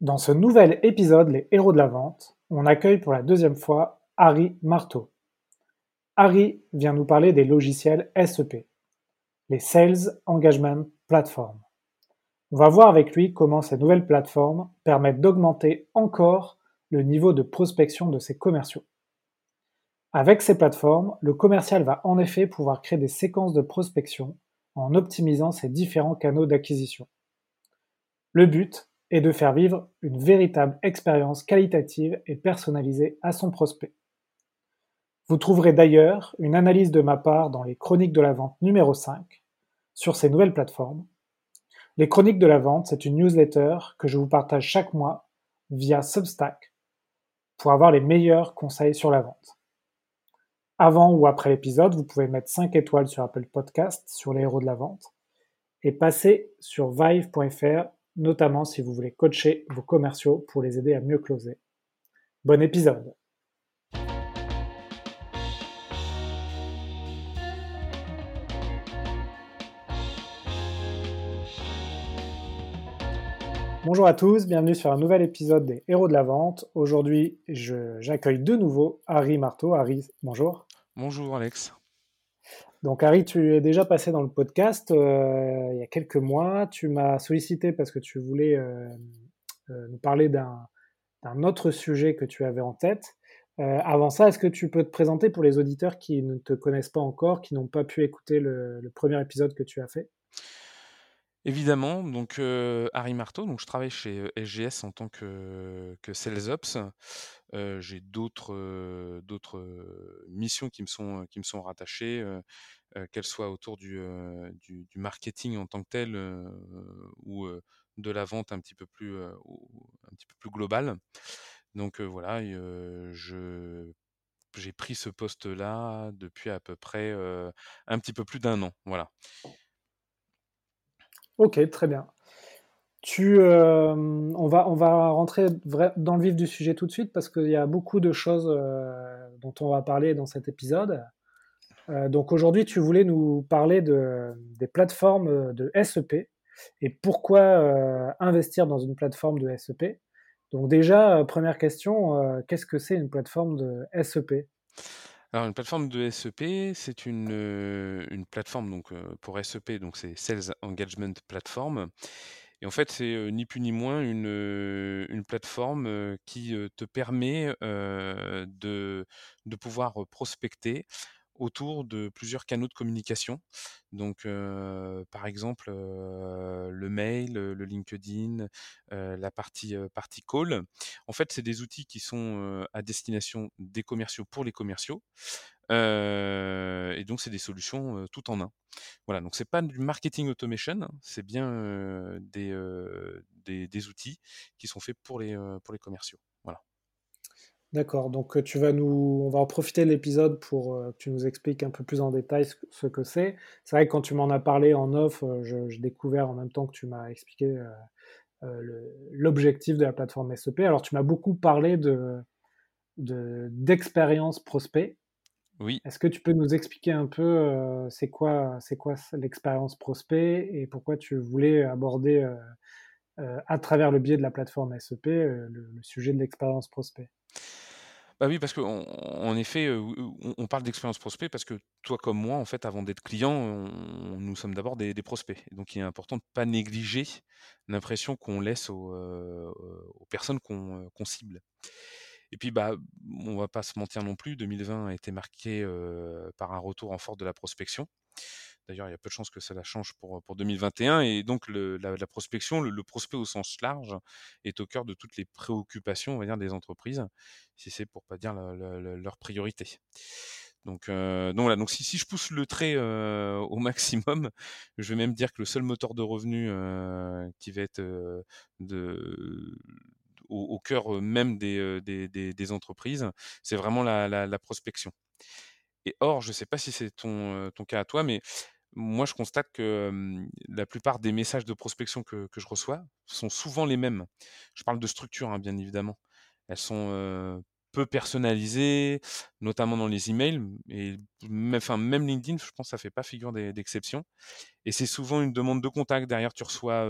Dans ce nouvel épisode Les Héros de la Vente, on accueille pour la deuxième fois Harry Marteau. Harry vient nous parler des logiciels SEP, les Sales Engagement Platform. On va voir avec lui comment ces nouvelles plateformes permettent d'augmenter encore le niveau de prospection de ses commerciaux. Avec ces plateformes, le commercial va en effet pouvoir créer des séquences de prospection en optimisant ses différents canaux d'acquisition. Le but est de faire vivre une véritable expérience qualitative et personnalisée à son prospect. Vous trouverez d'ailleurs une analyse de ma part dans les chroniques de la vente numéro 5 sur ces nouvelles plateformes. Les chroniques de la vente, c'est une newsletter que je vous partage chaque mois via Substack pour avoir les meilleurs conseils sur la vente. Avant ou après l'épisode, vous pouvez mettre 5 étoiles sur Apple Podcast sur les héros de la vente et passer sur vive.fr notamment si vous voulez coacher vos commerciaux pour les aider à mieux closer. Bon épisode Bonjour à tous, bienvenue sur un nouvel épisode des Héros de la Vente. Aujourd'hui, j'accueille de nouveau Harry Marteau. Harry, bonjour. Bonjour Alex. Donc Harry, tu es déjà passé dans le podcast euh, il y a quelques mois. Tu m'as sollicité parce que tu voulais euh, euh, nous parler d'un autre sujet que tu avais en tête. avant ça, est-ce que tu peux te présenter pour les auditeurs qui ne te connaissent pas encore, qui n'ont pas pu écouter le, premier épisode que tu as fait? Évidemment, donc Harry Marteau, donc je travaille chez SGS en tant que, que Sales Ops. j'ai d'autres missions qui me sont rattachées, qu'elles soient autour du, marketing en tant que tel ou de la vente un petit peu plus globale. Donc voilà, j'ai pris ce poste-là depuis à peu près un petit peu plus d'un an. Voilà. Ok, très bien. Euh, on, va, rentrer dans le vif du sujet tout de suite parce qu'il y a beaucoup de choses euh, dont on va parler dans cet épisode. Euh, donc aujourd'hui, tu voulais nous parler de, des plateformes de SEP et pourquoi investir dans une plateforme de SEP. Donc déjà, première question, qu'est-ce que c'est une plateforme de SEP alors une plateforme de SEP, c'est une, une plateforme donc, pour SEP, donc c'est Sales Engagement Platform. Et en fait, c'est ni plus ni moins une, une plateforme qui te permet de, de pouvoir prospecter autour de plusieurs canaux de communication. Donc, par exemple, le mail, le LinkedIn, la partie, call. En fait, c'est des outils qui sont à destination des commerciaux pour les commerciaux. et donc, c'est des solutions tout en un. Voilà, donc c'est pas du marketing automation, c'est bien des, des, des, outils qui sont faits pour les, pour les commerciaux. D'accord, donc euh, tu vas nous, on va en profiter de l'épisode pour euh, que tu nous expliques un peu plus en détail ce, que c'est. C'est vrai que quand tu m'en as parlé en off, euh, j'ai découvert en même temps que tu m'as expliqué l'objectif de la plateforme SEP. Alors tu m'as beaucoup parlé de d'expérience prospect. Oui. Est-ce que tu peux nous expliquer un peu c'est quoi c'est quoi l'expérience prospect et pourquoi tu voulais aborder à travers le biais de la plateforme SEP le sujet de l'expérience prospect bah oui, parce qu'en en effet, on, parle d'expérience prospect parce que toi comme moi, en fait, avant d'être client, nous sommes d'abord des, prospects. donc, il est important de ne pas négliger l'impression qu'on laisse aux, personnes qu'on cible. Et puis, bah, on va pas se mentir non plus, 2020 a été marqué par un retour en force de la prospection. D'ailleurs, il y a peu de chances que cela change pour, pour 2021. Et donc, la, prospection, le, prospect au sens large, est au cœur de toutes les préoccupations, on va dire, des entreprises, si c'est pour pas dire leur priorité. Donc, euh, donc voilà. Si, je pousse le trait euh, au maximum, je vais même dire que le seul moteur de revenus euh, qui va être au, cœur même des, entreprises, c'est vraiment la, la, prospection. Et or, je ne sais pas si c'est ton, ton cas à toi, mais moi, je constate que la plupart des messages de prospection que, je reçois sont souvent les mêmes. Je parle de structure, hein, bien évidemment. Elles sont peu personnalisé, notamment dans les emails et même enfin, même LinkedIn, je pense que ça fait pas figure d'exception et c'est souvent une demande de contact. Derrière, tu reçois,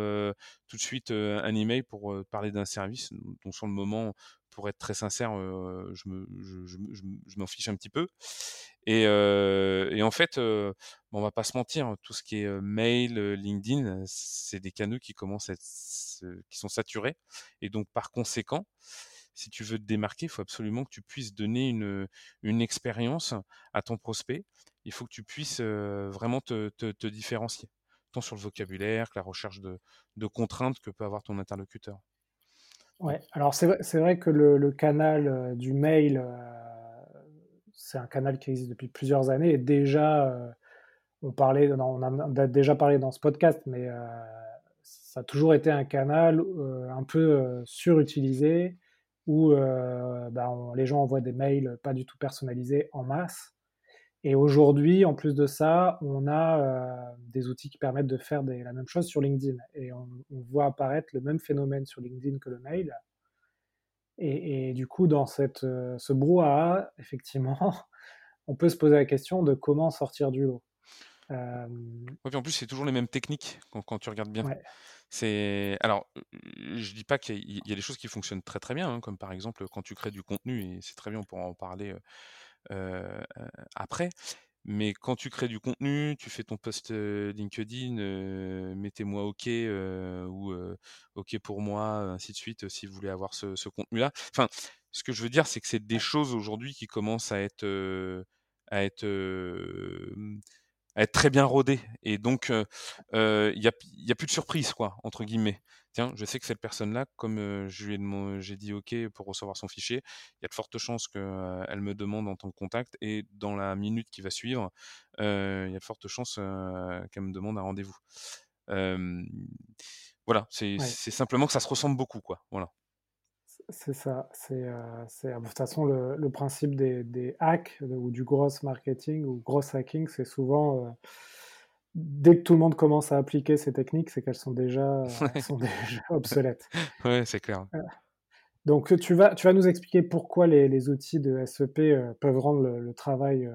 tout de suite, un email pour, parler d'un service dont sur le moment, pour être très sincère, je me je je m'en fiche un petit peu et et en fait, on on va pas se mentir, tout ce qui est, mail, LinkedIn, c'est des canaux qui commencent à être qui sont saturés et donc par conséquent si tu veux te démarquer, il faut absolument que tu puisses donner une, expérience à ton prospect. Il faut que tu puisses vraiment te, différencier, tant sur le vocabulaire que la recherche de, contraintes que peut avoir ton interlocuteur. Ouais, alors c'est vrai, que le, canal du mail, c'est un canal qui existe depuis plusieurs années et déjà, on, parlait, on a déjà parlé dans ce podcast, mais ça a toujours été un canal un peu surutilisé où euh, bah, les gens envoient des mails pas du tout personnalisés en masse. Et aujourd'hui, en plus de ça, on a euh, des outils qui permettent de faire la même chose sur LinkedIn. Et on, voit apparaître le même phénomène sur LinkedIn que le mail. Et, du coup, dans cette, euh, ce brouhaha, effectivement, on peut se poser la question de comment sortir du lot. En plus, c'est toujours les mêmes techniques quand, tu regardes bien. C'est alors, je dis pas qu'il y a des choses qui fonctionnent très, très bien, hein, comme par exemple, quand tu crées du contenu et c'est très bien, on pourra en parler, après. Mais quand tu crées du contenu, tu fais ton post, LinkedIn, «Mettez-moi OK», ou «OK pour moi», ainsi de suite, si vous voulez avoir ce contenu-là. Enfin, ce que je veux dire, c'est que c'est des choses aujourd'hui qui commencent à être, à être, être très bien rodé. Et donc, il n'y a, y a plus de surprise, quoi, entre guillemets. Tiens, je sais que cette personne-là, comme je lui ai j'ai dit OK pour recevoir son fichier, il y a de fortes chances qu'elle me demande en tant que contact. Et dans la minute qui va suivre, il y a de fortes chances qu'elle me demande un rendez-vous. voilà, c'est simplement que ça se ressemble beaucoup, quoi. Voilà. C'est ça. C'est, euh, de toute façon le, principe des, hacks ou du gros marketing ou gros hacking, c'est souvent euh, dès que tout le monde commence à appliquer ces techniques, c'est qu'elles sont déjà, sont déjà obsolètes. Ouais, c'est clair. donc tu vas, tu vas nous expliquer pourquoi les, outils de SEP euh, peuvent rendre le, travail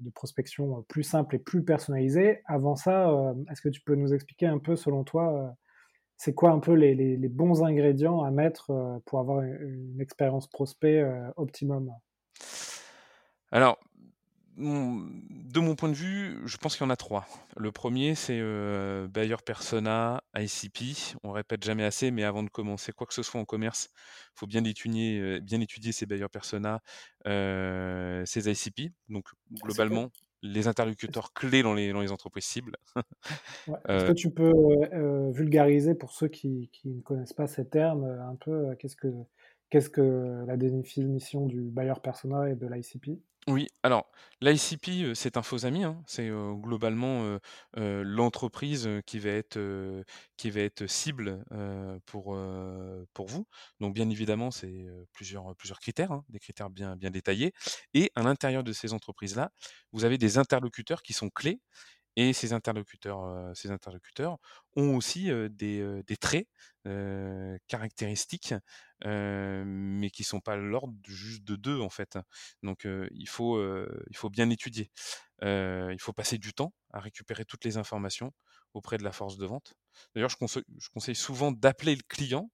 de prospection plus simple et plus personnalisé. Avant ça, est-ce que tu peux nous expliquer un peu, selon toi, c'est quoi un peu les, bons ingrédients à mettre euh, pour avoir une, expérience prospect euh, optimum? Alors, de mon point de vue, je pense qu'il y en a trois. Le premier, c'est euh, Buyer Persona, ICP. On répète jamais assez, mais avant de commencer quoi que ce soit en commerce, il faut bien étudier, bien étudier ces Buyer Persona, ces ICP. Donc, globalement, les interlocuteurs clés dans les, dans les entreprises cibles. Est-ce que tu peux euh, vulgariser pour ceux qui, qui, ne connaissent pas ces termes un peu qu'est-ce que qu'est-ce que la définition du buyer persona et de l'ICP oui, alors l'ICP, c'est un faux ami, hein. C'est, globalement, l'entreprise, qui va être, cible, pour, vous. Donc bien évidemment, c'est, plusieurs, plusieurs critères, hein, des critères bien bien détaillés et à l'intérieur de ces entreprises-là, vous avez des interlocuteurs qui sont clés et ces interlocuteurs, ces interlocuteurs ont aussi des, traits caractéristiques, mais qui sont pas l'ordre juste de deux en fait. Donc il faut il faut bien étudier. il faut passer du temps à récupérer toutes les informations auprès de la force de vente. D'ailleurs, je conseille souvent d'appeler le client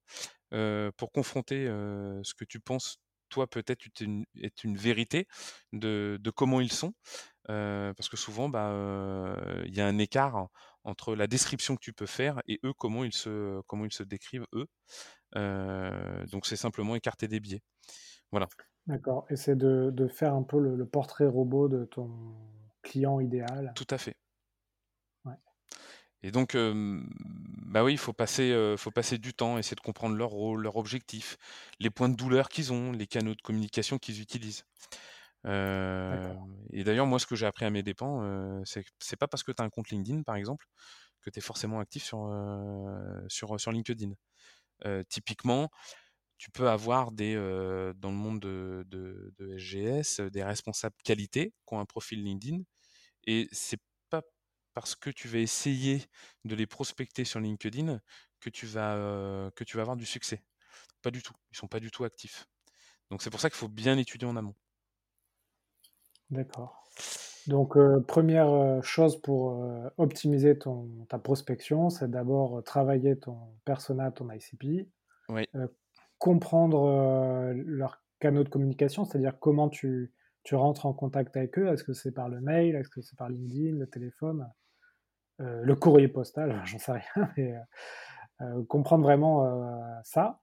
pour confronter ce que tu penses toi peut-être est une, est une vérité de, de comment ils sont parce que souvent, bah, il y a un écart entre la description que tu peux faire et eux comment ils se comment ils se décrivent eux. donc c'est simplement écarter des biais. Voilà. D'accord. Et c'est de, de, faire un peu le, portrait robot de ton client idéal? Tout à fait. Et donc, bah oui, il faut passer, faut passer du temps, essayer de comprendre leur rôle, leur objectif, les points de douleur qu'ils ont, les canaux de communication qu'ils utilisent et d'ailleurs, moi, ce que j'ai appris à mes dépens, c'est c'est pas parce que tu as un compte LinkedIn, par exemple, que tu es forcément actif sur, sur, sur LinkedIn. typiquement, tu peux avoir des, dans le monde de, de, de, SGS des responsables qualité qui ont un profil LinkedIn et c'est parce que tu vas essayer de les prospecter sur LinkedIn que tu vas, que tu vas avoir du succès. Pas du tout. Ils sont pas du tout actifs. Donc c'est pour ça qu'il faut bien étudier en amont. D'accord. Donc, première chose pour optimiser ton, ta prospection, c'est d'abord travailler ton persona, ton ICP, Oui, comprendre leurs canaux de communication, c'est-à-dire comment tu, tu rentres en contact avec eux. Est-ce que c'est par le mail, est-ce que c'est par LinkedIn, le téléphone, le courrier postal, j'en sais rien, mais comprendre vraiment ça.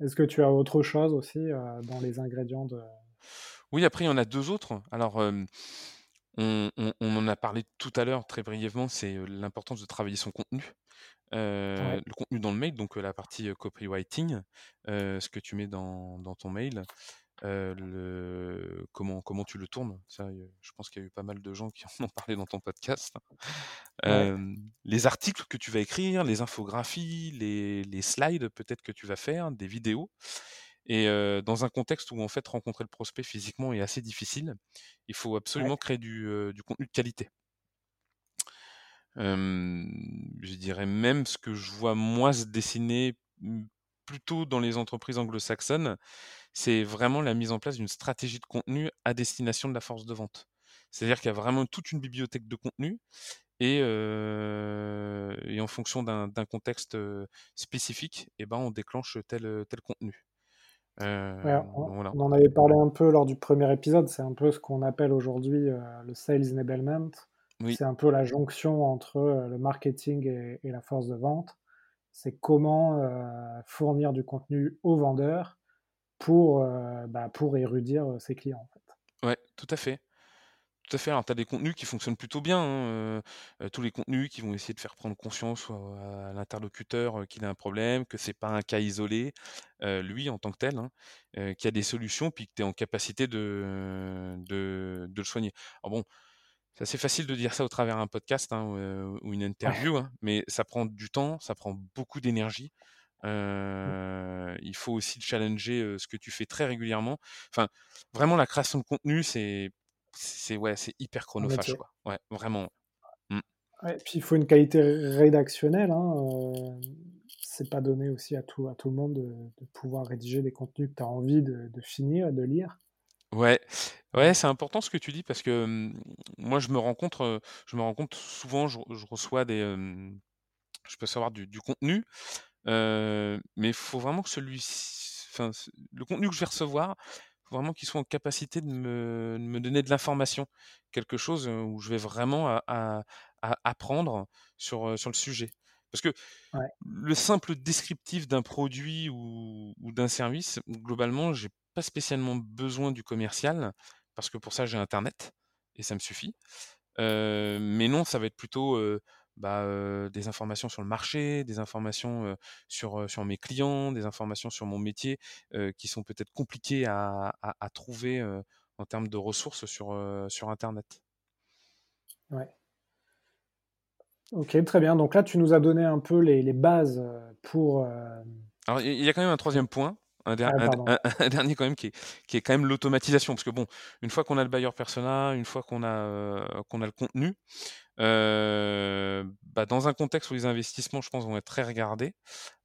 Est-ce que tu as autre chose aussi dans les ingrédients de... Oui, après, il y en a deux autres. Alors, on, en a parlé tout à l'heure très brièvement, c'est l'importance de travailler son contenu. le contenu dans le mail, donc la partie copywriting, ce que tu mets dans, dans ton mail, le, comment, comment tu le tournes? Ça, je pense qu'il y a eu pas mal de gens qui en ont parlé dans ton podcast. les articles que tu vas écrire, les infographies, les, les slides peut-être que tu vas faire, des vidéos. Et dans un contexte où en fait rencontrer le prospect physiquement est assez difficile, il faut absolument créer du, du, contenu de qualité. je dirais même ce que je vois moi se dessiner plutôt dans les entreprises anglo-saxonnes, c'est vraiment la mise en place d'une stratégie de contenu à destination de la force de vente. C'est-à-dire qu'il y a vraiment toute une bibliothèque de contenu et, et en fonction d'un contexte spécifique, et eh ben, on déclenche tel, tel contenu. Euh, on, en avait parlé un peu lors du premier épisode, c'est un peu ce qu'on appelle aujourd'hui euh, le sales enablement. C'est un peu la jonction entre euh, le marketing et, la force de vente. C'est comment fournir du contenu aux vendeurs pour, bah, pour érudir ses clients. En. Ouais, tout à fait. Tout à fait. Alors, tu as des contenus qui fonctionnent plutôt bien. Hein, tous les contenus qui vont essayer de faire prendre conscience à l'interlocuteur qu'il a un problème, que c'est pas un cas isolé, lui en tant que tel, hein, qu'il y a des solutions, puis que tu es en capacité de, le soigner. C'est assez facile de dire ça au travers d'un podcast hein, ou une interview, mais ça prend du temps, ça prend beaucoup d'énergie. Mmh. il faut aussi challenger ce que tu fais très régulièrement. Enfin, vraiment, la création de contenu, c'est c'est ouais, c'est hyper chronophage, quoi. Ouais, vraiment. Mmh. puis il faut une qualité rédactionnelle. Hein, euh, c'est pas donné aussi à tout, à tout le monde de, pouvoir rédiger des contenus que tu as envie de, de finir, de lire. Ouais, ouais, c'est important ce que tu dis parce que mmh, moi je me rends compte, je me rends compte souvent, je, reçois des, je peux savoir du, du contenu, mais il faut vraiment que celui, enfin, le contenu que je vais recevoir, vraiment qu'ils soient en capacité de me, me donner de l'information, quelque chose où je vais vraiment à, apprendre sur, sur le sujet. Parce que le simple descriptif d'un produit ou, d'un service, globalement, j'ai pas spécialement besoin du commercial, parce que pour ça, j'ai Internet, et ça me suffit. mais non, ça va être plutôt bah, des informations sur le marché, des informations sur, sur mes clients, des informations sur mon métier qui sont peut-être compliquées à, à, trouver en termes de ressources sur, sur Internet. Ouais. Ok, très bien. Donc là, tu nous as donné un peu les, les bases pour. Alors, il y a quand même un troisième point. Un, ah, un, dernier quand même qui est, qui est quand même l'automatisation parce que bon une fois qu'on a le buyer persona une fois qu'on a qu'on a le contenu bah, dans un contexte où les investissements, je pense, vont être très regardés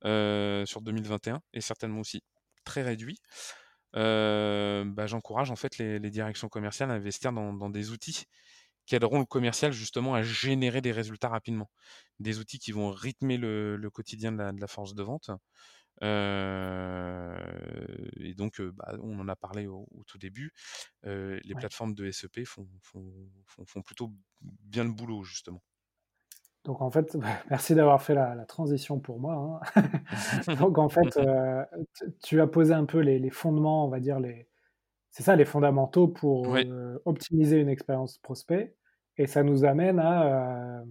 sur 2021 et certainement aussi très réduits, bah, j'encourage en fait les, directions commerciales à investir dans, des outils qui aideront le commercial justement à générer des résultats rapidement. Des outils qui vont rythmer le, quotidien de la, force de vente. et donc, bah, on en a parlé au, tout début, les plateformes de SEP font, font, plutôt bien le boulot, justement. Donc en fait, merci d'avoir fait la, transition pour moi. Hein. Donc en fait, tu as posé un peu les, fondements, on va dire, les, c'est ça les fondamentaux pour optimiser une expérience prospect. Et ça nous amène à,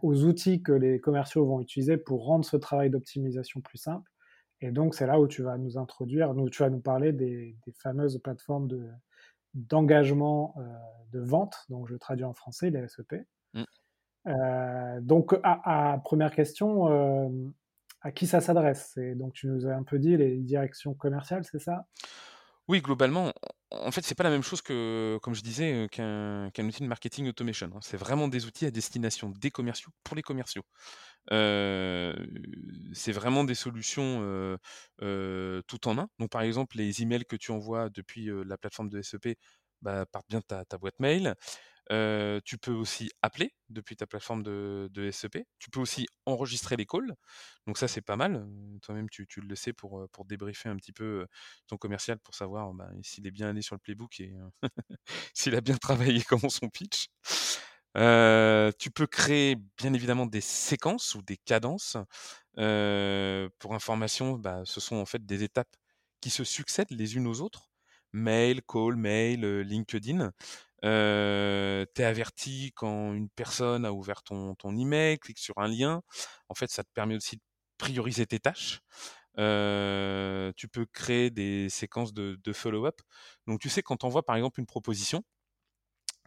aux outils que les commerciaux vont utiliser pour rendre ce travail d'optimisation plus simple. Et donc, c'est là où tu vas nous introduire, nous, tu vas nous parler des, fameuses plateformes de, d'engagement euh, de vente, donc je traduis en français, les SEP. Mm. Euh, donc, à, première question, euh, à qui ça s'adresse? Donc, tu nous as un peu dit les directions commerciales, c'est ça? Oui, globalement, en fait, c'est pas la même chose que, comme je disais, qu'un outil de marketing automation, hein. C'est vraiment des outils à destination des commerciaux pour les commerciaux. c'est vraiment des solutions, tout en un. Donc par exemple, les emails que tu envoies depuis, la plateforme de SEP, bah, partent bien de ta boîte mail tu peux aussi appeler depuis ta plateforme de, SEP. Tu peux aussi enregistrer les calls. Donc ça, c'est pas mal. Toi-même, tu, le sais pour, pour débriefer un petit peu ton commercial pour savoir bah, s'il est bien allé sur le playbook et s'il a bien travaillé comment son pitch. tu peux créer bien évidemment des séquences ou des cadences. pour information, bah, ce sont en fait des étapes qui se succèdent les unes aux autres. Mail, call, mail, LinkedIn. Euh, tu es averti quand une personne a ouvert ton, ton email, clique sur un lien. En fait, ça te permet aussi de prioriser tes tâches. Tu peux créer des séquences de, de follow-up. Donc, tu sais, quand tu envoies par exemple une proposition,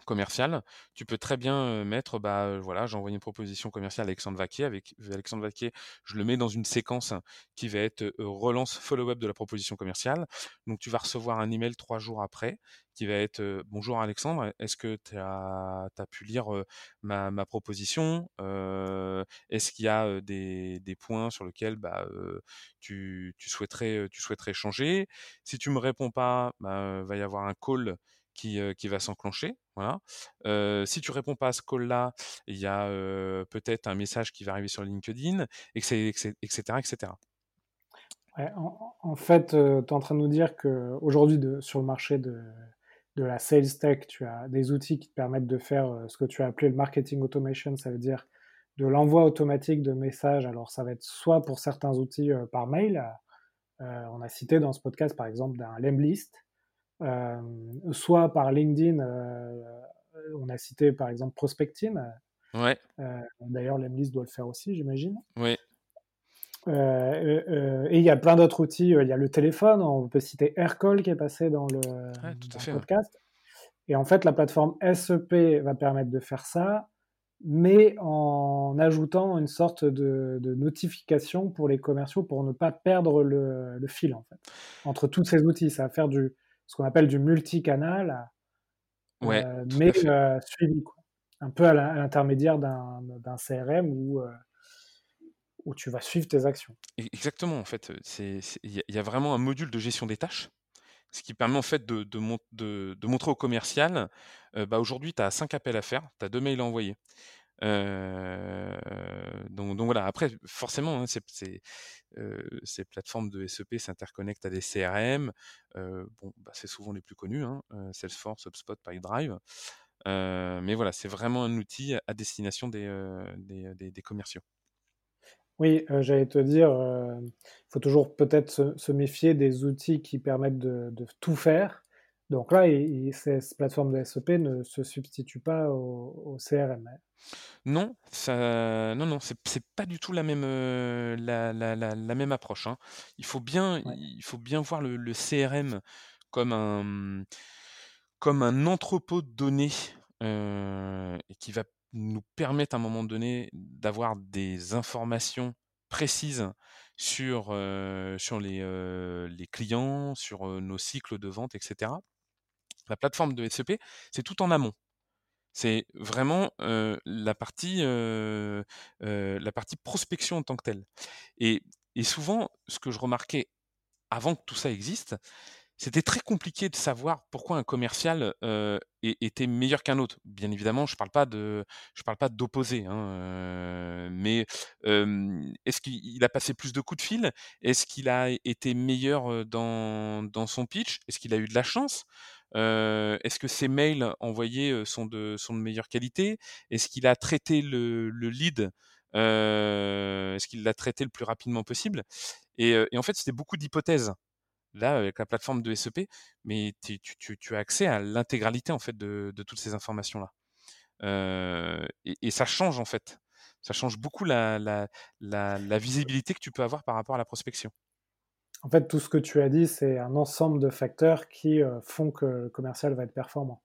commercial, tu peux très bien mettre, bah voilà, j'ai envoyé une proposition commerciale à Alexandre Vaquier. Avec Alexandre Vaquier, je le mets dans une séquence qui va être relance follow-up de la proposition commerciale. Donc tu vas recevoir un email trois jours après qui va être bonjour Alexandre, est-ce que tu as, pu lire ma, proposition Est-ce qu'il y a des, points sur lesquels bah, tu, souhaiterais, changer? Si tu me réponds pas, bah, va y avoir un call qui, qui va s'enclencher. Voilà. si tu réponds pas à ce call-là, il y a peut-être un message qui va arriver sur LinkedIn, etc. etc. en, fait, tu es en train de nous dire qu'aujourd'hui, sur le marché de, de, la sales tech, tu as des outils qui te permettent de faire ce que tu as appelé le marketing automation, ça veut dire de l'envoi automatique de messages. Alors, ça va être soit pour certains outils par mail, on a cité dans ce podcast par exemple d'un Lemlist, euh, soit par LinkedIn, euh, on a cité par exemple Prospecting. Ouais. Euh, d'ailleurs, l'Emlist doit le faire aussi, j'imagine. Oui. et il y a plein d'autres outils. Il y a le téléphone, on peut citer Aircall qui est passé dans le, podcast. Et en fait, la plateforme SEP va permettre de faire ça, mais en ajoutant une sorte de, notification pour les commerciaux pour ne pas perdre le, le, fil en fait. Entre tous ces outils, ça va faire du, ce qu'on appelle du multicanal, ouais, euh, mais euh, suivi, quoi. un peu à l'intermédiaire d'un CRM où, euh, où tu vas suivre tes actions. Exactement, en fait, il y, a vraiment un module de gestion des tâches, ce qui permet en fait de, de, de, montrer au commercial, bah aujourd'hui tu as 5 appels à faire, tu as 2 mails à envoyer. Donc, voilà, après, forcément, hein, ces plateformes de SEP s'interconnectent à des CRM. Bon, bah, c'est souvent les plus connus, hein, Salesforce, HubSpot, PipeDrive. mais voilà, c'est vraiment un outil à destination des, commerciaux. Oui, j'allais te dire, il faut toujours peut-être se, méfier des outils qui permettent de tout faire. Donc là, ces plateformes de SEP ne se substituent pas au, CRM. Hein. Non, ça, non, non, c'est, pas du tout la même, euh, la, même approche. Hein. Il faut bien, il faut bien voir le, CRM comme un, comme un entrepôt de données euh, qui va nous permettre à un moment donné d'avoir des informations précises sur, euh, sur les, les clients, sur nos cycles de vente, etc. La plateforme de SEP, c'est tout en amont. C'est vraiment la partie prospection en tant que telle. Et, souvent, ce que je remarquais avant que tout ça existe, c'était très compliqué de savoir pourquoi un commercial était meilleur qu'un autre. Bien évidemment, je je parle pas d'opposé, hein, mais est-ce qu'il a passé plus de coups de fil? Est-ce qu'il a été meilleur dans son pitch? Est-ce qu'il a eu de la chance? Est-ce que ses mails envoyés sont de, sont de meilleure qualité? Est-ce qu'il a traité le, le lead Est-ce qu'il l'a traité le plus rapidement possible? Et, en fait, c'était beaucoup d'hypothèses là avec la plateforme de SEP, mais tu, tu, as accès à l'intégralité en fait de, toutes ces informations là. Et, et, ça change en fait. Ça change beaucoup la visibilité que tu peux avoir par rapport à la prospection. En fait, tout ce que tu as dit, c'est un ensemble de facteurs qui euh, font que le commercial va être performant.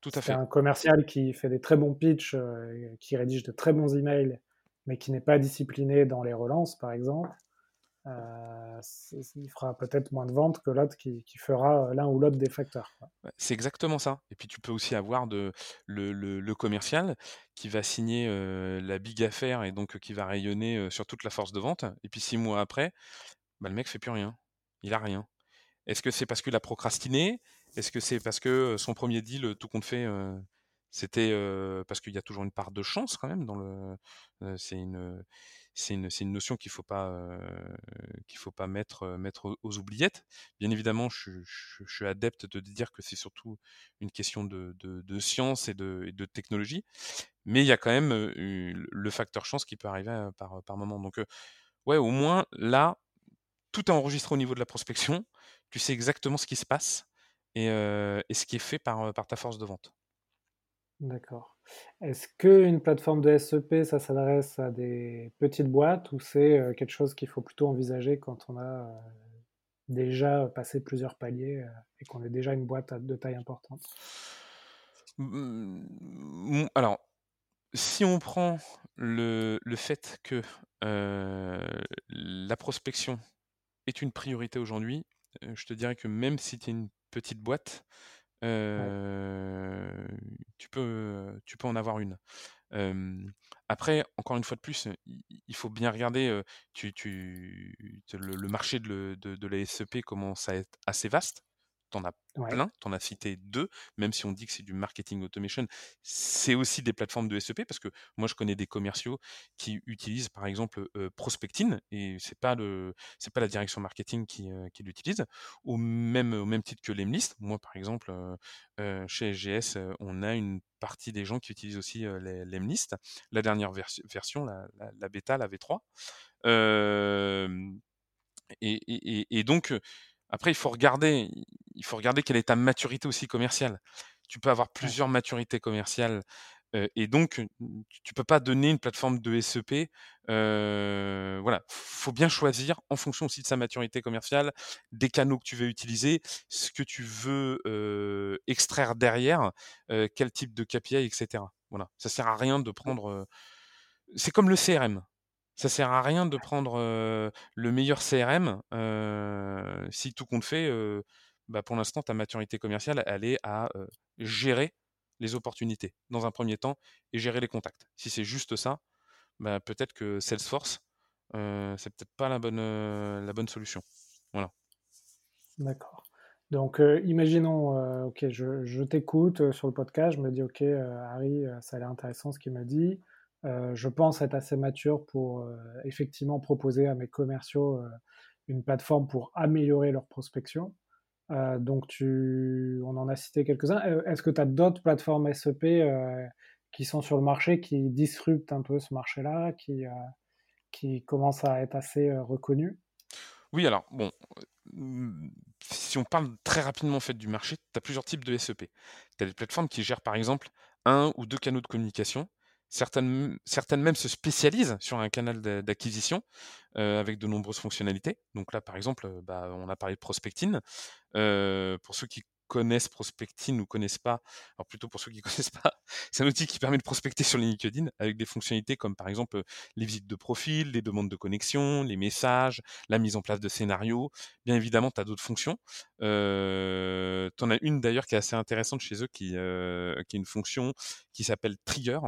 Tout à fait. un commercial qui fait des très bons pitchs, euh, qui rédige de très bons emails, mais qui n'est pas discipliné dans les relances, par exemple. il fera peut-être moins de ventes que l'autre qui, fera l'un ou l'autre des facteurs. C'est exactement ça. Et puis tu peux aussi avoir de, le, commercial qui va signer la big affaire et donc qui va rayonner sur toute la force de vente. Et puis six mois après, bah, le mec fait plus rien. Il a rien. Est-ce que c'est parce qu'il a procrastiné? Est-ce que c'est parce que son premier deal, tout compte fait, c'était parce qu'il y a toujours une part de chance quand même dans le. c'est une notion qu'il faut pas qu'il faut pas mettre aux, oubliettes. Bien évidemment, je, suis adepte de dire que c'est surtout une question de, de, science et de, de, technologie, mais il y a quand même le facteur chance qui peut arriver par, par moment. Donc ouais, au moins là, tout est enregistré au niveau de la prospection. Tu sais exactement ce qui se passe et, et ce qui est fait par, par ta force de vente. D'accord. Est-ce qu'une plateforme de SEP, ça s'adresse à des petites boîtes ou c'est quelque chose qu'il faut plutôt envisager quand on a déjà passé plusieurs paliers et qu'on est déjà une boîte de taille importante? Mmh, Alors, si on prend le, fait que la prospection est une priorité aujourd'hui, je te dirais que même si tu es une petite boîte, tu peux, tu peux en avoir une. après, encore une fois de plus, il faut bien regarder, tu tu le marché de de la SEP commence à être assez vaste t'en as plein, t'en as cité deux, même si on dit que c'est du marketing automation, c'est aussi des plateformes de SEP parce que moi je connais des commerciaux qui utilisent par exemple euh, Prospectine et c'est pas le c'est pas la direction marketing qui, euh, qui l'utilise au même au même titre que l'Emlist. Moi par exemple euh, chez SGS on a une partie des gens qui utilisent aussi l'Emlist. La dernière version, la, la, bêta, la V3. Et, et, et, donc après, il faut regarder, il faut regarder quelle est ta maturité aussi commerciale. Tu peux avoir plusieurs maturités commerciales et donc tu peux pas donner une plateforme de SEP. Euh, voilà, faut bien choisir en fonction aussi de sa maturité commerciale, des canaux que tu veux utiliser, ce que tu veux extraire derrière, quel type de KPI, etc. Voilà, ça sert à rien de prendre. c'est comme le CRM. Ça sert à rien de prendre le meilleur CRM si tout compte fait. bah pour l'instant, ta maturité commerciale, elle est à gérer les opportunités dans un premier temps et gérer les contacts. Si c'est juste ça, bah, peut-être que Salesforce, c'est peut-être pas la bonne, la bonne solution. Voilà. D'accord. Donc, imaginons, ok, je, t'écoute sur le podcast, je me dis, ok, Harry, ça a l'air intéressant ce qu'il me dit. Euh, je pense être assez mature pour euh, effectivement proposer à mes commerciaux euh, une plateforme pour améliorer leur prospection. donc, on en a cité quelques-uns. Est-ce que tu as d'autres plateformes SEP qui sont sur le marché, qui disruptent un peu ce marché-là, qui, qui commencent à être assez reconnus Oui, alors, bon, si on parle très rapidement en fait, du marché, tu as plusieurs types de SEP. Tu as des plateformes qui gèrent par exemple un ou deux canaux de communication Certaines, certaines même se spécialisent sur un canal d'acquisition avec de nombreuses fonctionnalités. Donc là, par exemple, bah, on a parlé de Prospectine. Euh, pour ceux qui connaissent Prospectine ou connaissent pas, alors plutôt pour ceux qui connaissent pas, c'est un outil qui permet de prospecter sur LinkedIn avec des fonctionnalités comme par exemple les visites de profil, les demandes de connexion, les messages, la mise en place de scénarios. Bien évidemment, tu as d'autres fonctions. Tu en as une d'ailleurs qui est assez intéressante chez eux qui est une fonction qui s'appelle Trigger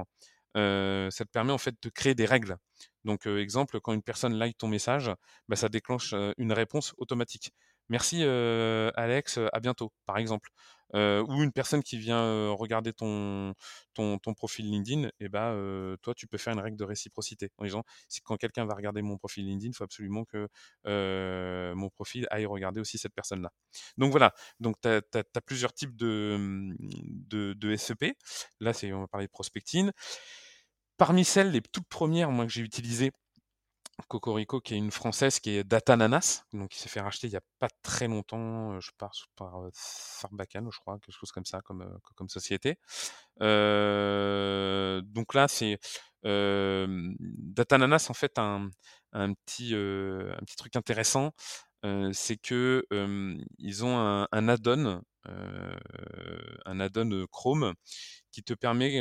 ça te permet en fait de créer des règles. Donc, exemple, quand une personne like ton message, bah, ça déclenche une réponse automatique. Merci Alex, à bientôt, par exemple. ou une personne qui vient regarder ton, ton, profil LinkedIn, et eh bah, toi, tu peux faire une règle de réciprocité en disant quand quelqu'un va regarder mon profil LinkedIn, il faut absolument que mon profil aille regarder aussi cette personne-là. Donc voilà, donc tu as, plusieurs types de, mmh, de, de SEP. Là, on va parler de prospecting. Parmi celles, les toutes premières moi, que j'ai utilisées, Cocorico, qui est une française, qui est Datananas, donc qui s'est fait racheter il n'y a pas très longtemps, euh, je pense par euh, Sarbacane, je crois, quelque chose comme ça, comme, euh, société. donc là, c'est Datananas, en fait, un, petit, truc intéressant, c'est que ils ont un add-on, un add-on Chrome qui te permet,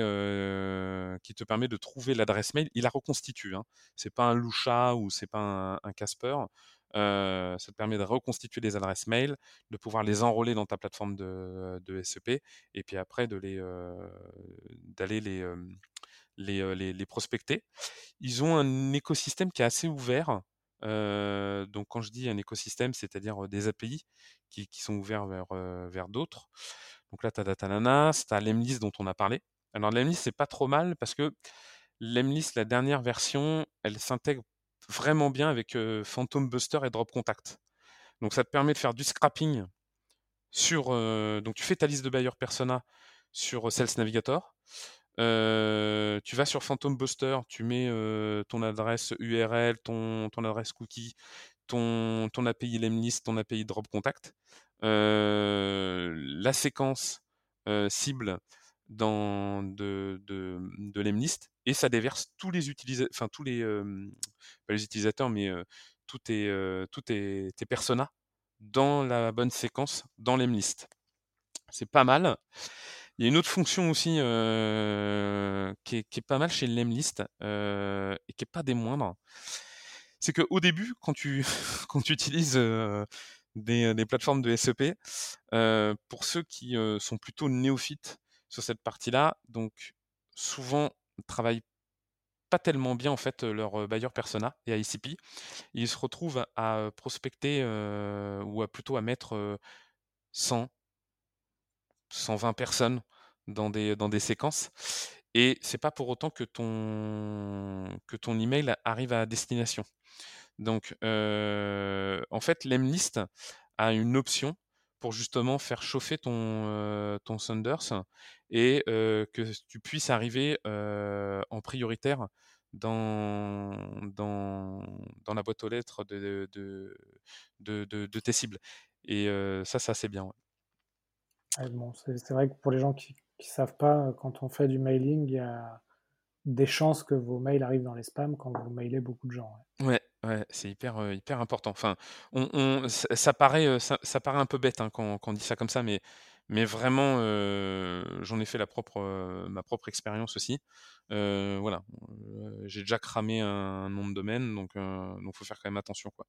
qui te permet de trouver l'adresse mail. Il la reconstitue. Hein. C'est pas un Lusha ou c'est pas un, Casper. ça te permet de reconstituer les adresses mail, de pouvoir les enrôler dans ta plateforme de, de SEP, et puis après d'aller les, prospecter. Ils ont un écosystème qui est assez ouvert. Donc quand je dis un écosystème, c'est-à-dire des API qui, sont ouverts vers, vers d'autres. Donc là, tu as Datananas, tu as Lemlist dont on a parlé. Alors Lemlist, c'est pas trop mal parce que Lemlist, la dernière version, elle s'intègre vraiment bien avec Phantom Buster et Drop Contact. Donc ça te permet de faire du scrapping sur. donc tu fais ta liste de buyer persona sur Sales Navigator. Tu vas sur Phantom Buster, tu mets ton adresse URL, ton, adresse cookie, ton, ton API Lemlist, ton API Drop Contact. la séquence cible dans de, de, Lemlist et ça déverse tous les utilisateurs, tous mais tous tes, tes, tes personas dans la bonne séquence dans Lemlist. C'est pas mal. Il y a une autre fonction aussi euh, qui, est, qui, est, pas mal chez Lemlist euh, et qui est pas des moindres. C'est qu'au début, quand tu, quand tu utilises euh, des, des, plateformes de SEP, pour ceux qui sont plutôt néophytes sur cette partie-là. Donc, souvent, travaillent pas tellement bien en fait leur buyer persona et ICP. Ils se retrouvent à prospecter ou à plutôt à mettre 100, 120 personnes dans des, séquences. Et c'est pas pour autant que ton, que ton email arrive à destination. Donc, en fait, l'Emlist a une option pour justement faire chauffer ton, ton Thunders et que tu puisses arriver en prioritaire dans, la boîte aux lettres de tes cibles. Et ça, ça c'est bien. C'est vrai que pour les gens qui ne savent pas, quand on fait du mailing, il y a des chances que vos mails arrivent dans les spams quand vous mailez beaucoup de gens. Ouais, Ouais, c'est hyper, hyper important. Enfin, on, ça, paraît, ça, ça, paraît un peu bête hein, quand, on dit ça comme ça, mais, mais vraiment, j'en ai fait la propre, ma propre expérience aussi. voilà, j'ai déjà cramé un, nom de domaine, donc il faut faire quand même attention, quoi.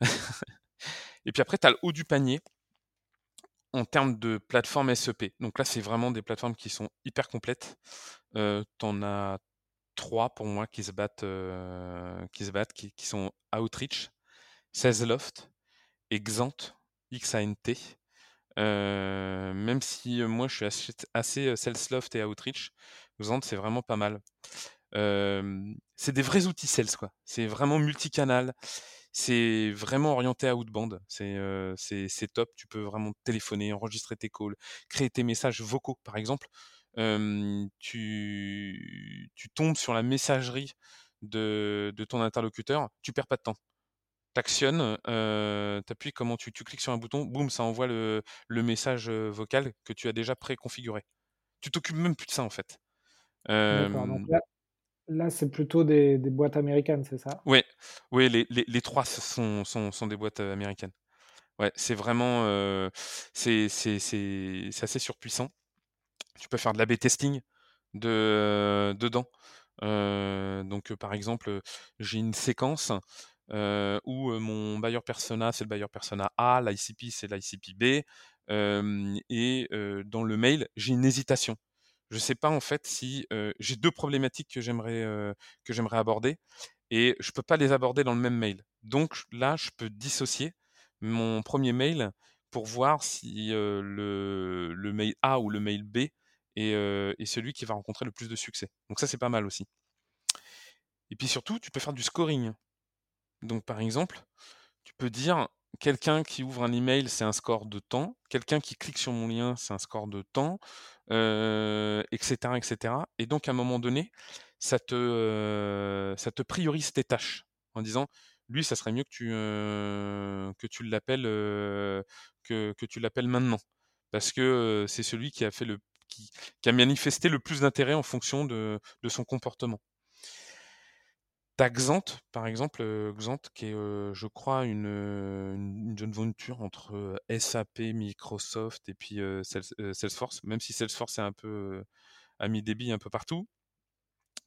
Et puis après, tu as le haut du panier en termes de plateforme SEP. Donc là, c'est vraiment des plateformes qui sont hyper complètes. Euh, tu en as trois pour moi qui se battent, euh, qui se battent, qui, sont Outreach, Salesloft et Xant, X-A-N-T. Euh, même si moi je suis assez, Salesloft et Outreach, Xant c'est vraiment pas mal. c'est des vrais outils sales quoi. C'est vraiment multicanal. C'est vraiment orienté à outbound. C'est c'est top. Tu peux vraiment téléphoner, enregistrer tes calls, créer tes messages vocaux par exemple tu, tu tombes sur la messagerie de, de, ton interlocuteur, tu perds pas de temps. T'actionnes, euh, t'appuies comment tu, tu cliques sur un bouton, boum, ça envoie le, le message vocal que tu as déjà préconfiguré. Tu t'occupes même plus de ça en fait. Donc là, là c'est plutôt des, boîtes américaines, c'est ça? Oui, les, trois sont, des boîtes américaines. Ouais, c'est vraiment, euh, assez surpuissant. Tu peux faire de l'A-B testing de, dedans. donc, par exemple, j'ai une séquence où mon buyer persona, c'est le buyer persona A, l'ICP, c'est l'ICP B. et dans le mail, j'ai une hésitation. Je ne sais pas en fait si j'ai deux problématiques que j'aimerais que j'aimerais aborder et je peux pas les aborder dans le même mail. Donc là, je peux dissocier mon premier mail pour voir si le, mail A ou le mail B et, celui qui va rencontrer le plus de succès. Donc ça, c'est pas mal aussi. Et puis surtout, tu peux faire du scoring. Donc par exemple, tu peux dire quelqu'un qui ouvre un email, c'est un score de temps. Quelqu'un qui clique sur mon lien, c'est un score de temps, etc., etc. Et donc à un moment donné, ça te, ça te priorise tes tâches en disant, lui, ça serait mieux que tu, l'appelles, que, tu l'appelles maintenant, parce que c'est celui qui, a manifesté le plus d'intérêt en fonction de, son comportement. T'as Xant, par exemple, euh, Xant, qui est, euh, je crois, une, une, jeune venture entre euh, SAP, Microsoft et puis Salesforce, même si Salesforce est un peu a mis débit un peu partout.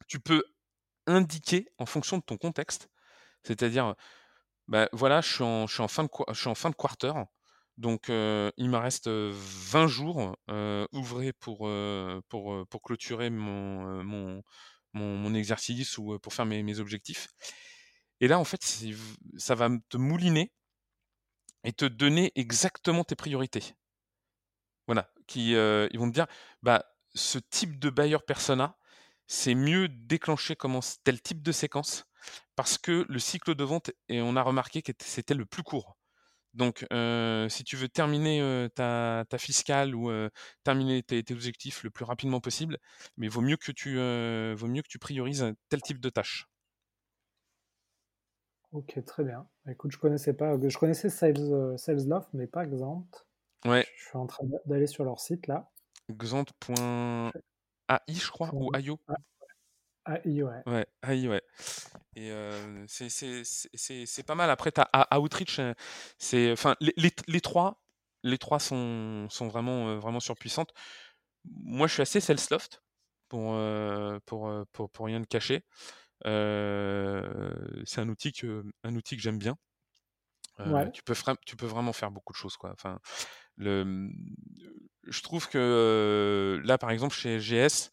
Tu peux indiquer en fonction de ton contexte, c'est-à-dire voilà, je suis en fin de quarter, donc il me reste, 20 jours, ouvrés pour, clôturer mon mon exercice ou, pour faire mes objectifs et là, en fait, ça va te mouliner et te donner exactement tes priorités. Voilà, qui, ils vont te dire: «Bah, ce type de buyer persona, c'est mieux comment tel type de séquence parce que le cycle de vente et on a remarqué que c'était le plus court. Donc, si tu veux terminer, ta ta fiscale ou, terminer tes tes objectifs le plus rapidement possible, mais vaut mieux que tu, vaut mieux que tu priorises tel type de tâche. OK, très bien. Bah, écoute, je connaissais pas, je connaissais Sales, Salesloft, mais pas Xant. Ouais. Je suis en train d'aller sur leur site là. Xant.ai, je crois, ou .io? AI, ouais. Ouais, AI, ouais et heu, c'est pas mal. Après, tu as Outreach, heu, c'est enfin les les les 3 les 3 sont sont vraiment, heu, vraiment surpuissantes. Moi, je suis assez Salesloft pour, heu, pour, pour pour rien te cacher. C'est un outil que un outil que j'aime bien. Ouais. tu peux tu peux vraiment faire beaucoup de choses, quoi. Enfin, le, je trouve que, là, par exemple, chez SGS,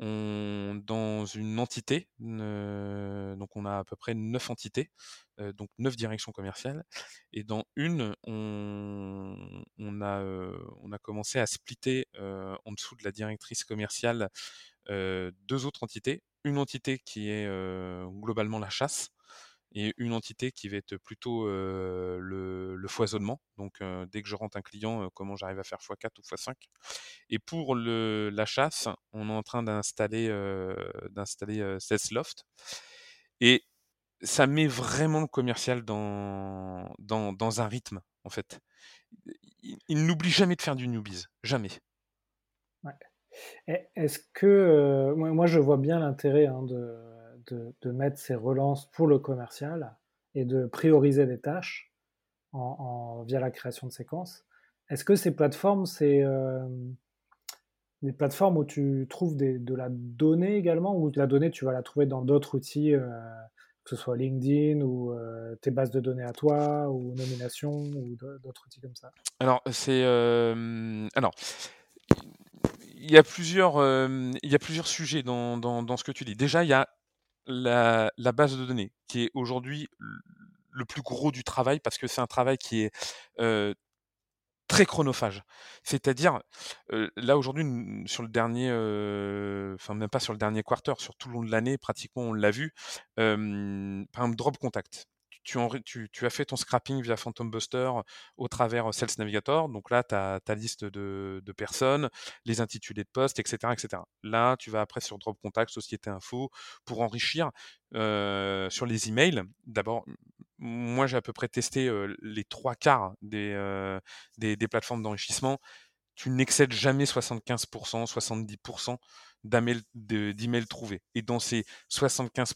dans une entité, donc on a à peu près 9 entités, heu, donc 9 directions commerciales et dans une, on a, heu, on a commencé à splitter, heu, en dessous de la directrice commerciale, heu, 2 autres entités. Une entité qui est, globalement la chasse et une entité qui va être plutôt, le foisonnement. Donc, dès que je rentre un client, comment j'arrive à faire x4 ou x5 et pour le la chasse, on est en train d'installer, d'installer, Salesloft et ça met vraiment le commercial dans dans dans un rythme, en fait. Il il n'oublie jamais de faire du newbies, jamais. Et est-ce que, moi je vois bien l'intérêt, hein, de de mettre ces relances pour le commercial et de prioriser des tâches via la création de séquences. Est-ce que ces plateformes, c'est, hem, des plateformes où tu trouves de la donnée également ou de la donnée, tu vas la trouver dans d'autres outils, heu, que ce soit LinkedIn ou, heu, tes bases de données à toi ou Nomination ou d'au d'autres outils comme ça? Alors c'est, alors il y a plusieurs, il y a plusieurs sujets dans dans ce que tu dis. Déjà, il y a la la base de données qui est aujourd'hui le plus gros du travail parce que c'est un travail qui est, heu, très chronophage. C'est-à-dire, heu, là aujourd'hui sur le dernier, heu, enfin même pas sur le dernier quarter, sur tout le long de l'année pratiquement on l'a vu, hem, par exemple Drop Contact. Tu as fait ton scrapping via Phantom Buster au travers Sales Navigator, donc là tu as ta liste de personnes, les intitulés de poste et cetera et cetera. Là, tu vas après sur Drop Contact, Société Info pour enrichir, sur les emails. D'abord, moi j'ai à peu près testé, les 3/4 des, heu, des des plateformes d'enrichissement. Tu n'excèdes jamais 75-70 d'amails de d'emails trouvés et dans ces 75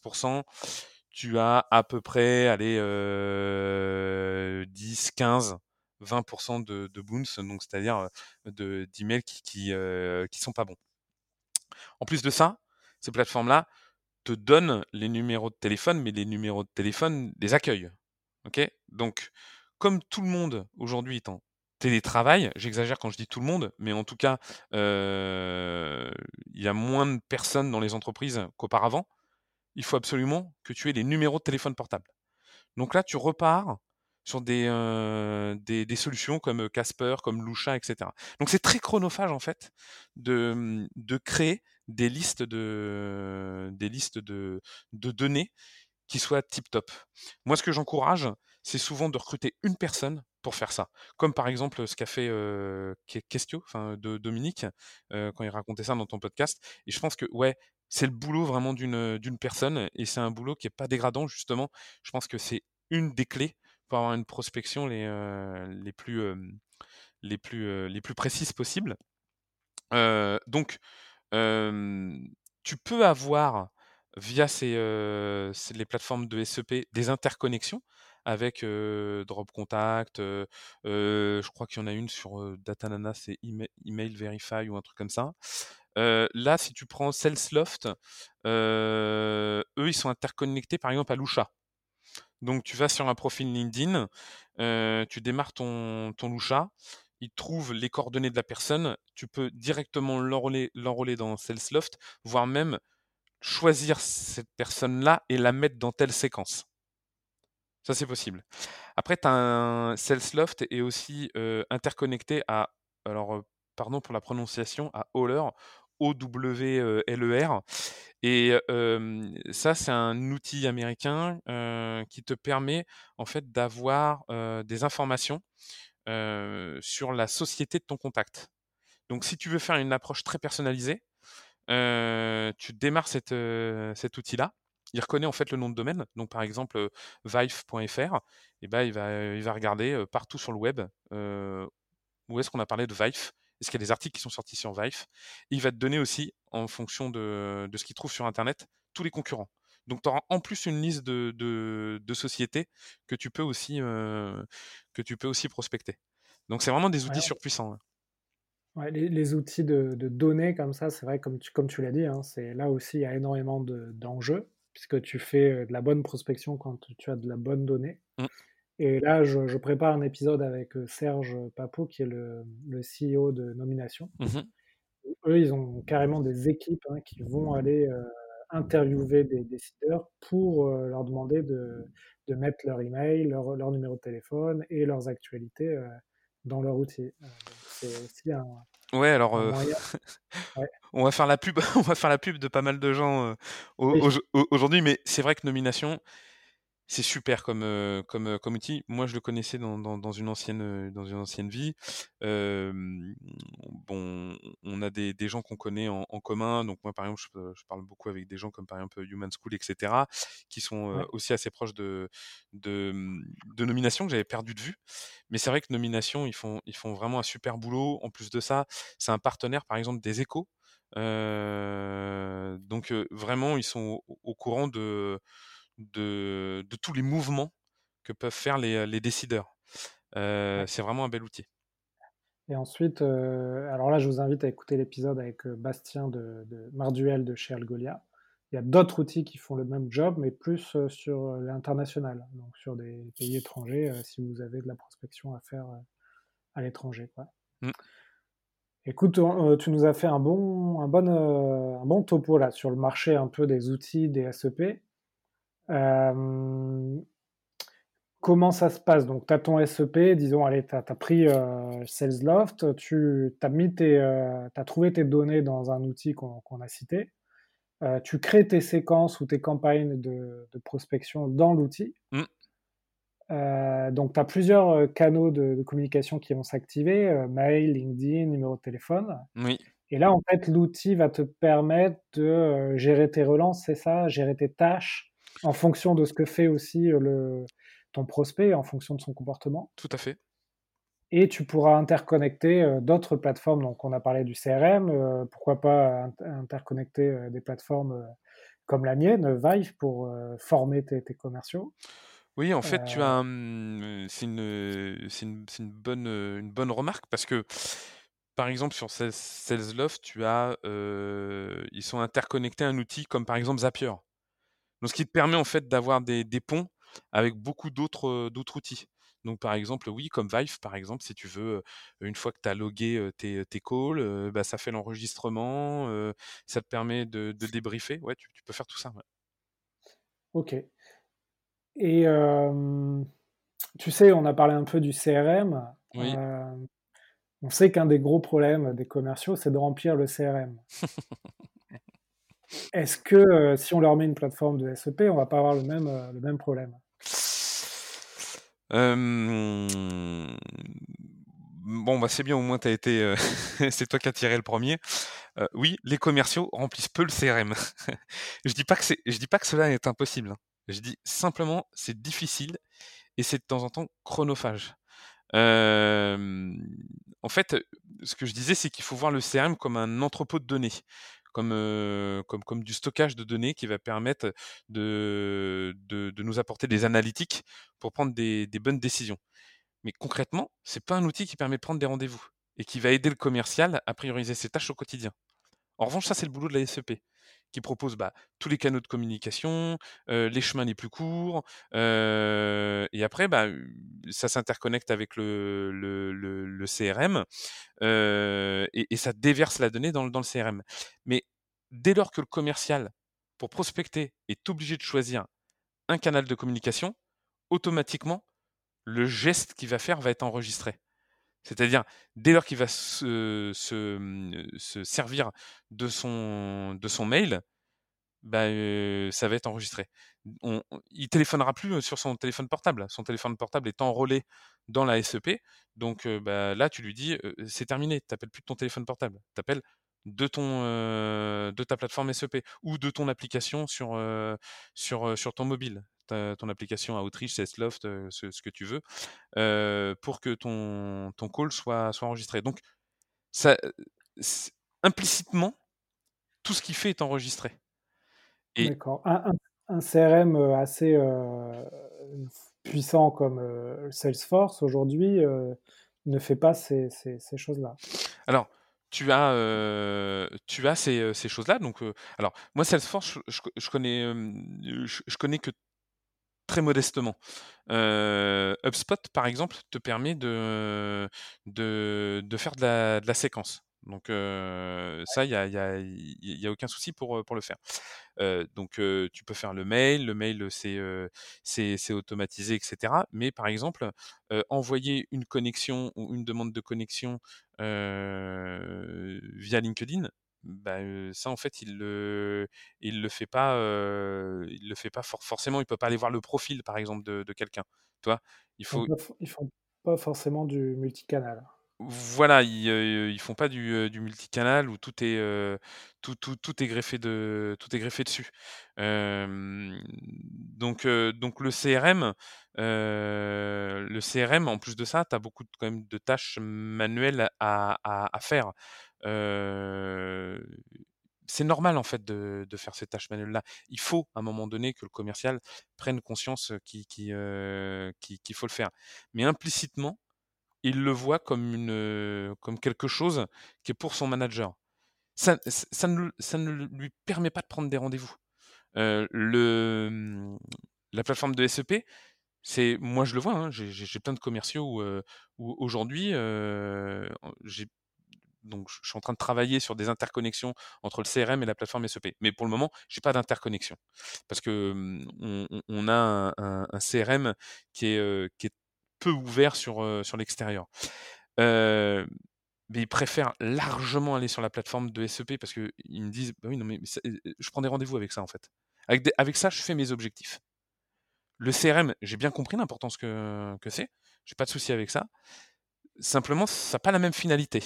tu as à peu près, allez, heu, 10-15-20 de de bounce, donc c'est-à-dire, de d'emails qui qui, heu, qui sont pas bons. En plus de ça, ces plateformes-là te donnent les numéros de téléphone, mais les numéros de téléphone des accueils. OK? Donc comme tout le monde aujourd'hui est en télétravail, j'exagère quand je dis tout le monde, mais en tout cas, heu, il y a moins de personnes dans les entreprises qu'auparavant. Il faut absolument que tu aies les numéros de téléphone portable. Donc là, tu repars sur des, des solutions comme, Casper, comme Lusha et cetera. Donc c'est très chronophage en fait de, mmh, créer des listes de données qui soient tip top. Moi, ce que j'encourage, c'est souvent de recruter une personne pour faire ça. Comme par exemple, ce qu'a fait, enfin de Dominique, heu, quand il racontait ça dans ton podcast et je pense que ouais, c'est le boulot vraiment d'une, personne et c'est un boulot qui est pas dégradant justement. Je pense que c'est une des clés pour avoir une prospection les, heu, les plus, les plus, les plus précises possibles. Donc, tu peux avoir via ces, les plateformes de SEP des interconnexions avec, Drop Contact, je crois qu'il y en a une sur, Datanana, c'est Ema Email Verify ou un truc comme ça. Là, si tu prends Salesloft, eux, ils sont interconnectés par exemple à Lusha. Donc tu vas sur un profil LinkedIn, tu démarres ton ton Lusha, il trouve les coordonnées de la personne, tu peux directement l'enrôler dans Salesloft, voire même choisir cette personne-là et la mettre dans telle séquence. Ça, c'est possible. Après, tu as un Salesloft est aussi interconnecté à, alors, pardon pour la prononciation, à Oler, O-W-L-E-R. Et ça, c'est un outil américain qui te permet en fait d'avoir des informations sur la société de ton contact. Donc, si tu veux faire une approche très personnalisée, tu démarres cet outil-là il reconnaît en fait le nom de domaine. Donc par exemple vive.fr, et ben, il, va, il va regarder partout sur le web où est-ce qu'on a parlé de Vive. Est-ce qu'il y a des articles qui sont sortis sur Vive Il va te donner aussi, en fonction de, ce qu'il trouve sur Internet, tous les concurrents. Donc tu auras en plus une liste de, sociétés que tu peux aussi, que tu peux aussi prospecter. Donc c'est vraiment des outils surpuissants. les, outils de, données comme ça, c'est vrai, comme tu, comme tu l'as dit, hein, c'est là aussi il y a énormément d'enjeux puisque tu fais de la bonne prospection quand tu as de la bonne donnée. Mmh. Et là, je, prépare un épisode avec Serge Papot, qui est le, le CEO de Nomination. Mmh eux, ils ont carrément des équipes hein, qui vont aller interviewer des décideurs pour leur demander de, de, mettre leur email, leur, leur, numéro de téléphone et leurs actualités dans leur outil. c'est aussi un, Ouais, alors on va faire la pub, on va faire la pub de pas mal de gens aujourd'hui, mais c'est vrai que nomination, c'est super comme, comme, comme outil. Moi, je le connaissais dans, dans, une, ancienne, dans une ancienne vie. bon, on a des, des gens qu'on connaît en, commun. Donc, moi, par exemple, je, parle beaucoup avec des gens comme par exemple Human School, etc., qui sont aussi assez proches de, de, de nomination que j'avais perdu de vue. Mais c'est vrai que nomination, ils font, ils font vraiment un super boulot. En plus de ça, c'est un partenaire, par exemple, des échos. donc, vraiment, ils sont au courant de de, tous les mouvements que peuvent faire les, décideurs. C'est vraiment un bel outil. Et ensuite, alors là, je vous invite à écouter l'épisode avec Bastien de, Marduel de chez Algolia. Il y a d'autres outils qui font le même job, mais plus sur l'international, donc sur des pays étrangers, si vous avez de la prospection à faire à l'étranger. Mmh. Écoute, tu nous as fait un bon, un, bon, un bon topo là sur le marché un peu des outils des SEP. Euh, comment ça se passe? Donc, tu as ton SEP, disons, allez, tu as, pris euh, SalesLoft, tu as, mis tes, euh, as trouvé tes données dans un outil qu'on a cité, tu crées tes séquences ou tes campagnes de, prospection dans l'outil. Mmh. donc, tu as plusieurs canaux de, de communication qui vont s'activer, mail, LinkedIn, numéro de téléphone. Oui. Et là, en fait, l'outil va te permettre de gérer tes relances, c'est ça, gérer tes tâches, en fonction de ce que fait aussi le, ton prospect, en fonction de son comportement. Tout à fait. Et tu pourras interconnecter d'autres plateformes. Donc, on a parlé du CRM. pourquoi pas interconnecter des plateformes comme la mienne, Vive, pour former tes, commerciaux. Oui, en fait, tu as, c'est une, une, une, bonne, une bonne remarque parce que, par exemple, sur SalesLoft, tu as, ils sont interconnectés à un outil comme par exemple Zapier. Donc, ce qui te permet en fait d'avoir des, ponts avec beaucoup d'autres outils. Donc, par exemple, oui, comme Vive, par exemple, si tu veux, une fois que tu as logué tes, tes calls, bah, ça fait l'enregistrement, ça te permet de, de débriefer. Ouais, tu, peux faire tout ça. Ok. Et tu sais, on a parlé un peu du CRM. Oui. on sait qu'un des gros problèmes des commerciaux, c'est de remplir le CRM. Est-ce que euh, si on leur met une plateforme de SEP, on va pas avoir le même, euh, problème? Bon, bah c'est bien, au moins été, euh, c'est toi qui as tiré le premier. oui, les commerciaux remplissent peu le CRM. je dis dis pas que cela est impossible. Hein. Je dis simplement c'est difficile et c'est de temps en temps chronophage. en fait, ce que je disais, c'est qu'il faut voir le CRM comme un entrepôt de données comme, du stockage de données qui va permettre de, nous apporter des analytiques pour prendre des, des bonnes décisions. Mais concrètement, c'est pas un outil qui permet de prendre des rendez-vous et qui va aider le commercial à prioriser ses tâches au quotidien. En revanche, ça, c'est le boulot de la SEP, qui propose bah, tous les canaux de communication, les chemins les plus courts, et après, bah, ça s'interconnecte avec le, CRM, et, ça déverse la donnée dans le CRM. Mais dès lors que le commercial, pour prospecter, est obligé de choisir un canal de communication, automatiquement, le geste qu'il va faire va être enregistré. C'est-à-dire, dès lors qu'il va se, se, servir de son, mail, bah, ça va être enregistré. On, il téléphonera plus sur son téléphone portable. Son téléphone portable est enrôlé dans la SEP. Donc bah, là, tu lui dis, c'est terminé, tu n'appelles plus de ton téléphone portable. Tu appelles de, ta plateforme SEP ou de ton application sur ton mobile ton application Outreach, Salesloft, ce, ce que tu veux, pour que ton, ton call soit, soit enregistré. Donc, ça, implicitement, tout ce qu'il fait est enregistré. D'accord. Un, CRM assez puissant comme Salesforce aujourd'hui ne fait pas ces, ces, choses-là. Alors, tu as, tu as ces, ces choses-là. Donc, alors, moi, Salesforce, je, je connais, je, connais que très modestement. HubSpot, par exemple, te permet de, de, faire de la, séquence. Donc ça, il n'y a, y a, aucun souci pour, le faire. donc tu peux faire le mail, le mail c'est automatisé, etc. Mais par exemple, envoyer une connexion ou une demande de connexion via LinkedIn, bah, ça en fait il le il le fait pas il le fait pas forcément il peut pas aller voir le profil par exemple de, de quelqu'un toi il faut ils font pas forcément du multicanal. Voilà ils, ils font pas du, du, multicanal où tout est tout, tout, tout, est greffé de tout est greffé dessus. Donc donc le CRM le CRM en plus de ça tu as beaucoup de, quand même de tâches manuelles à, à, à faire c'est normal en fait de, faire ces tâches manuelles-là. Il faut à un moment donné que le commercial prenne conscience qu'il qui, faut le faire. Mais implicitement, il le voit comme, quelque chose qui est pour son manager. Ça, ne, lui permet pas de prendre des rendez-vous. mmh, la plateforme de SEP, moi je le vois, hein, j'ai plein de commerciaux où aujourd'hui j'ai donc je suis en train de travailler sur des interconnexions entre le CRM et la plateforme SEP. Mais pour le moment, j'ai pas d'interconnexion parce que mmh, on, a un, CRM qui est, qui est peu ouvert sur, sur l'extérieur. mais ils préfèrent largement aller sur la plateforme de SEP parce qu'ils me disent bah oui non mais je prends des rendez-vous avec ça en fait. Avec, avec ça, je fais mes objectifs. Le CRM, j'ai bien compris l'importance que, que c'est. J'ai pas de souci avec ça. Simplement, ça n'a pas la même finalité.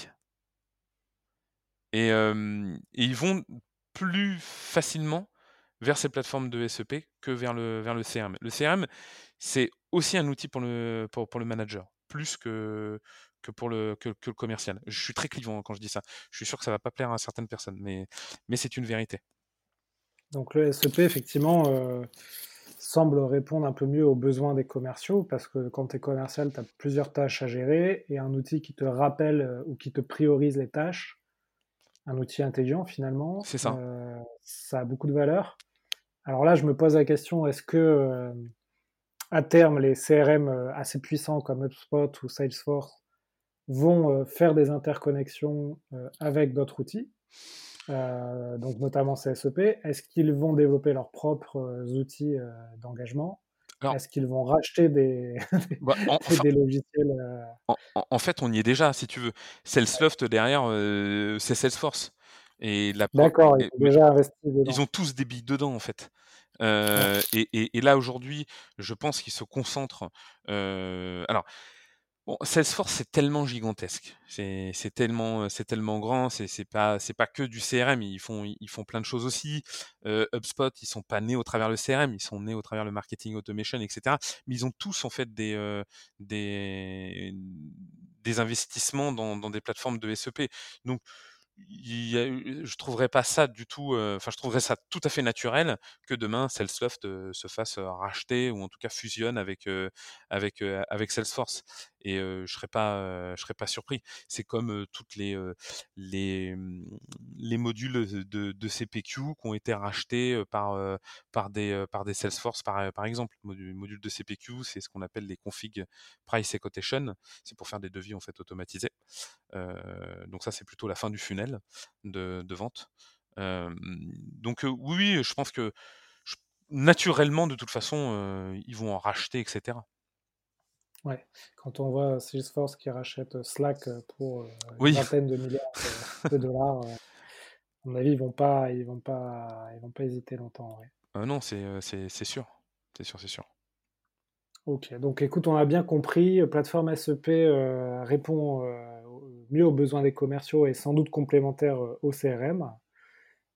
Et, ils vont plus facilement vers ces plateformes de SEP que vers le, vers le CRM. Le CRM, c'est aussi un outil pour le, pour, pour le manager, plus que, que pour le, que, le commercial. Je suis très clivant quand je dis ça. Je suis sûr que ça ne va pas plaire à certaines personnes, mais, mais c'est une vérité. Donc le SEP, effectivement, semble répondre un peu mieux aux besoins des commerciaux, parce que quand tu es commercial, tu as plusieurs tâches à gérer, et un outil qui te rappelle ou qui te priorise les tâches, un outil intelligent finalement. C'est ça. Euh, ça a beaucoup de valeur. Alors là, je me pose la question est-ce que euh, à terme, les CRM euh, assez puissants comme HubSpot ou Salesforce vont faire des interconnexions avec d'autres outils, donc notamment CSEP Est-ce qu'ils vont développer leurs propres outils d'engagement? Est-ce qu'ils vont racheter des, bah, des logiciels euh? en, fait, on y est déjà, si tu veux. Salesloft derrière, euh, c'est Salesforce. Et D'accord, ils ont déjà investi dedans. Ils ont tous des billes dedans, en fait. Euh, et, et, là, aujourd'hui, je pense qu'ils se concentrent. alors, Bon, Salesforce, c'est tellement gigantesque. C'est tellement, c'est tellement grand. C'est pas, c'est pas que du CRM. Ils font, ils font plein de choses aussi. Euh, HubSpot, ils sont pas nés au travers le CRM. Ils sont nés au travers le marketing automation, etc. Mais ils ont tous en fait des, euh, des, des investissements dans, dans des plateformes de SEP. Donc je trouverais pas ça du tout, enfin je trouverais ça tout à fait naturel que demain Salesloft se fasse racheter ou en tout cas fusionne avec avec Salesforce. et je serais pas je serais pas surpris. C'est comme toutes les mmh, les modules de, CPQ qui ont été rachetés par par des par des Salesforce par par exemple. Module, module de CPQ, c'est ce qu'on appelle les config price et quotation. C'est pour faire des devis en fait automatisés. Donc ça c'est plutôt la fin du funnel de, de vente. donc oui, je pense que naturellement, de toute façon, ils vont en racheter, etc. Ouais, quand on voit Salesforce qui rachète Slack pour une vingtaine de milliards de, dollars, à mon avis, ils vont pas, ils vont pas, ils vont pas hésiter longtemps. non, c'est sûr, c'est sûr, c'est sûr. Ok, donc écoute, on a bien compris, plateforme SEP répond mieux aux besoins des commerciaux et sans doute complémentaire au CRM,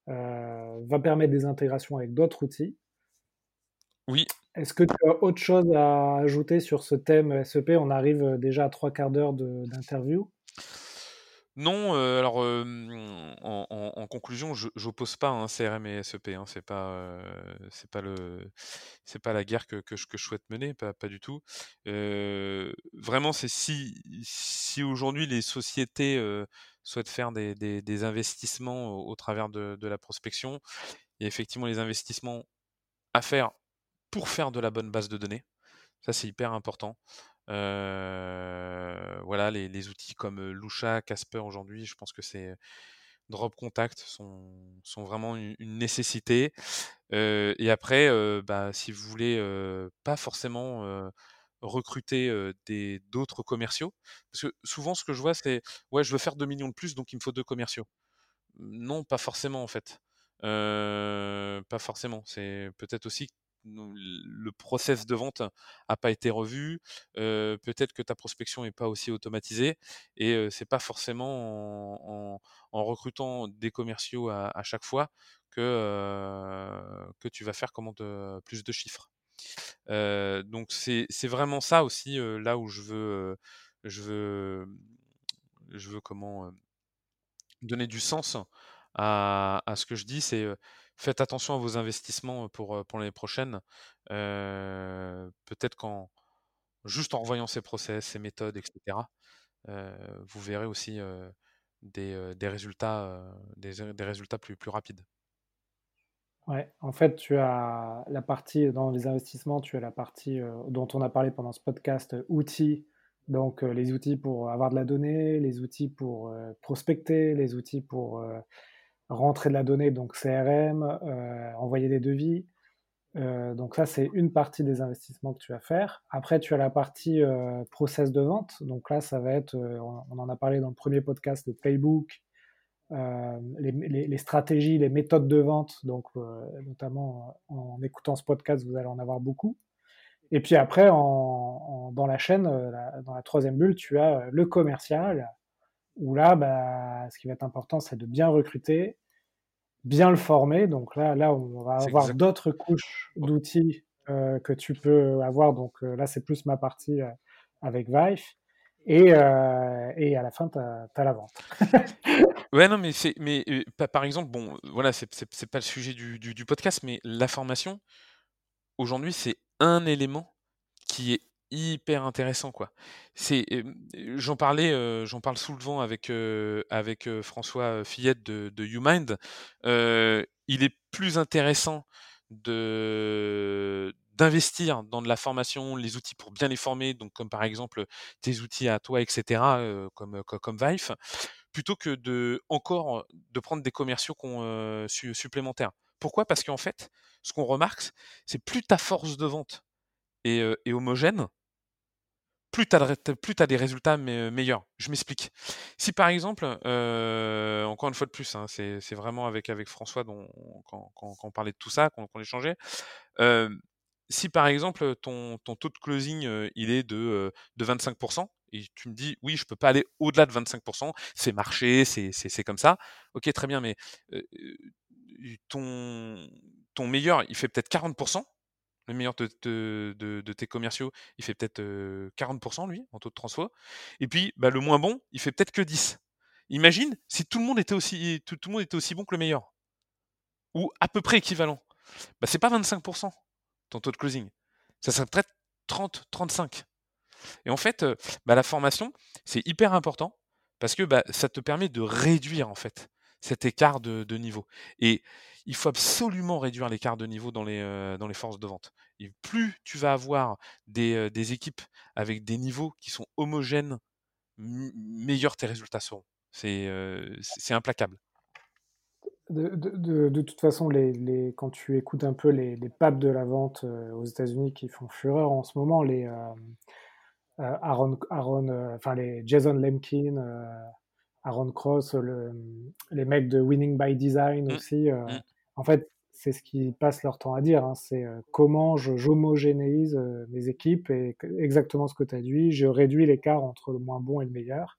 va permettre des intégrations avec d'autres outils. Oui. Est-ce que tu as autre chose à ajouter sur ce thème SEP On arrive déjà à trois quarts d'heure d'interview. Non, alors en, conclusion, je n'oppose pas un CRM et SEP. Hein, pas c'est pas la guerre que, je, souhaite mener, pas, du tout. vraiment, c'est si aujourd'hui les sociétés souhaitent faire des, investissements au, travers de, la prospection, il y a effectivement les investissements à faire pour faire de la bonne base de données. Ça, c'est hyper important. Voilà, les, outils comme Lusha, Casper aujourd'hui, je pense que c'est Drop Contact sont, sont vraiment une, nécessité. et après, bah, si vous voulez pas forcément recruter des d'autres commerciaux, parce que souvent ce que je vois, c'est ouais, je veux faire 2 millions de plus, donc il me faut deux commerciaux. Non, pas forcément en fait. pas forcément. C'est peut-être aussi le process de vente n'a pas été revu, peut-être que ta prospection n'est pas aussi automatisée, et c'est pas forcément en, recrutant des commerciaux à, chaque fois que, que tu vas faire plus de chiffres. donc c'est vraiment ça aussi là où je veux, je veux, je veux comment donner du sens à, à ce que je dis, c'est faites attention à vos investissements pour, pour l'année prochaine. Peut-être qu'en juste en revoyant ces process, ces méthodes, etc., vous verrez aussi des, des, résultats, des, des, résultats plus, plus rapides. Ouais, en fait, tu as la partie dans les investissements, tu as la partie dont on a parlé pendant ce podcast, outils. Donc, les outils pour avoir de la donnée, les outils pour prospecter, les outils pour rentrer de la donnée, donc CRM, euh, envoyer des devis. Euh, donc ça, c'est une partie des investissements que tu vas faire. Après, tu as la partie euh, process de vente. Donc là, ça va être, on, en a parlé dans le premier podcast, le playbook, les, stratégies, les méthodes de vente. Donc notamment en, écoutant ce podcast, vous allez en avoir beaucoup. Et puis après, dans la chaîne, dans la troisième bulle, tu as le commercial, où là, bah, ce qui va être important, c'est de bien recruter, bien le former. Donc là, là on va avoir d'autres couches d'outils euh, que tu peux avoir. Donc euh, là, c'est plus ma partie euh, avec Vive. Et, et, à la fin, tu as, la vente. ouais, non, mais, mais par exemple, bon, voilà, c'est, pas le sujet du, du, du podcast, mais la formation, aujourd'hui, c'est un élément qui est hyper intéressant quoi. C'est j'en parlais, j'en parle souvent avec avec François Fillette de, de YouMind. il est plus intéressant de d'investir dans de la formation, les outils pour bien les former, donc comme par exemple tes outils à toi, etc. comme comme Vive, plutôt que de encore de prendre des commerciaux supplémentaires. Pourquoi? Parce qu'en fait, ce qu'on remarque, c'est plus ta force de vente est, est homogène, plus tu as, des résultats meilleurs. Je m'explique. Si par exemple, encore une fois de plus, hein, c'est vraiment avec, François dont, quand, on parlait de tout ça, qu'on échangeait, si par exemple ton, taux de closing il est de, de 25%, et tu me dis oui, je peux pas aller au-delà de 25%, c'est marché, c'est comme ça, ok, très bien, mais ton meilleur, il fait peut-être 40%, le meilleur de, tes commerciaux, il fait peut-être 40% lui, en taux de transfo. Et puis, bah, le moins bon, il fait peut-être que 10. Imagine si tout le monde était aussi, tout, le monde était aussi bon que le meilleur. Ou à peu près équivalent. Bah, c'est pas 25% ton taux de closing. Ça serait peut-être 30, 35. Et en fait, bah, la formation, c'est hyper important parce que bah, ça te permet de réduire en fait cet écart de, niveau. Et il faut absolument réduire l'écart de niveau dans les, dans les forces de vente. Plus tu vas avoir des, des équipes avec des niveaux qui sont homogènes, meilleurs tes résultats seront. C'est c'est implacable. De, de, de, toute façon, les, les, quand tu écoutes un peu les, les papes de la vente aux États-Unis qui font fureur en ce moment, les euh, Aaron, Aaron enfin les Jason Lemkin, Aaron Cross, le, les mecs de Winning by Design mmh. aussi. Mmh. En fait, c'est ce qu'ils passent leur temps à dire. Hein, c'est comment j'homogénéise mes équipes et exactement ce que tu as dit. Je réduis l'écart entre le moins bon et le meilleur.